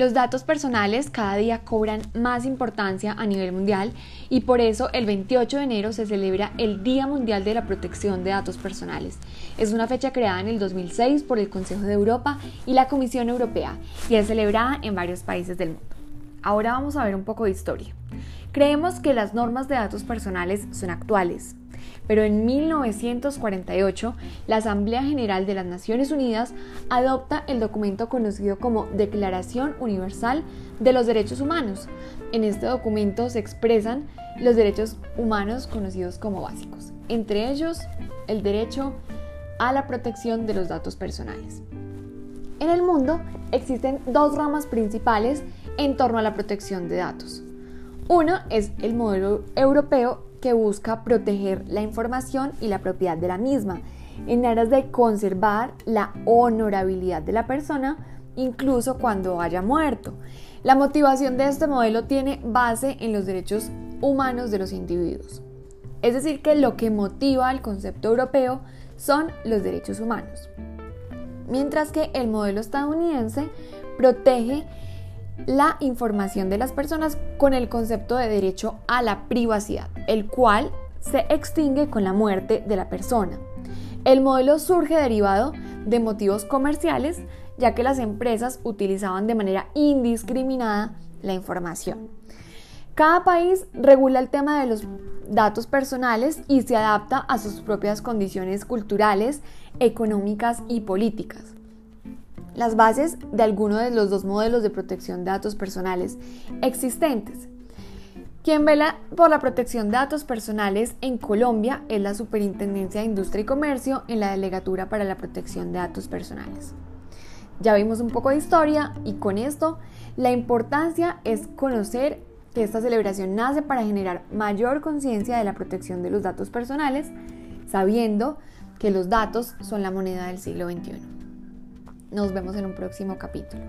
Los datos personales cada día cobran más importancia a nivel mundial y por eso el 28 de enero se celebra el Día Mundial de la Protección de Datos Personales. Es una fecha creada en el 2006 por el Consejo de Europa y la Comisión Europea y es celebrada en varios países del mundo. Ahora vamos a ver un poco de historia. Creemos que las normas de datos personales son actuales, pero en 1948 la Asamblea General de las Naciones Unidas adopta el documento conocido como Declaración Universal de los Derechos Humanos. En este documento se expresan los derechos humanos conocidos como básicos, entre ellos el derecho a la protección de los datos personales. En el mundo existen dos ramas principales en torno a la protección de datos. Uno es el modelo europeo que busca proteger la información y la propiedad de la misma, en aras de conservar la honorabilidad de la persona, incluso cuando haya muerto. La motivación de este modelo tiene base en los derechos humanos de los individuos. Es decir, que lo que motiva al concepto europeo son los derechos humanos. Mientras que el modelo estadounidense protege la información de las personas con el concepto de derecho a la privacidad, el cual se extingue con la muerte de la persona. El modelo surge derivado de motivos comerciales, ya que las empresas utilizaban de manera indiscriminada la información. Cada país regula el tema de los datos personales y se adapta a sus propias condiciones culturales, económicas y políticas las bases de alguno de los dos modelos de protección de datos personales existentes. Quien vela por la protección de datos personales en Colombia es la Superintendencia de Industria y Comercio en la Delegatura para la Protección de Datos Personales. Ya vimos un poco de historia y con esto la importancia es conocer que esta celebración nace para generar mayor conciencia de la protección de los datos personales, sabiendo que los datos son la moneda del siglo XXI. Nos vemos en un próximo capítulo.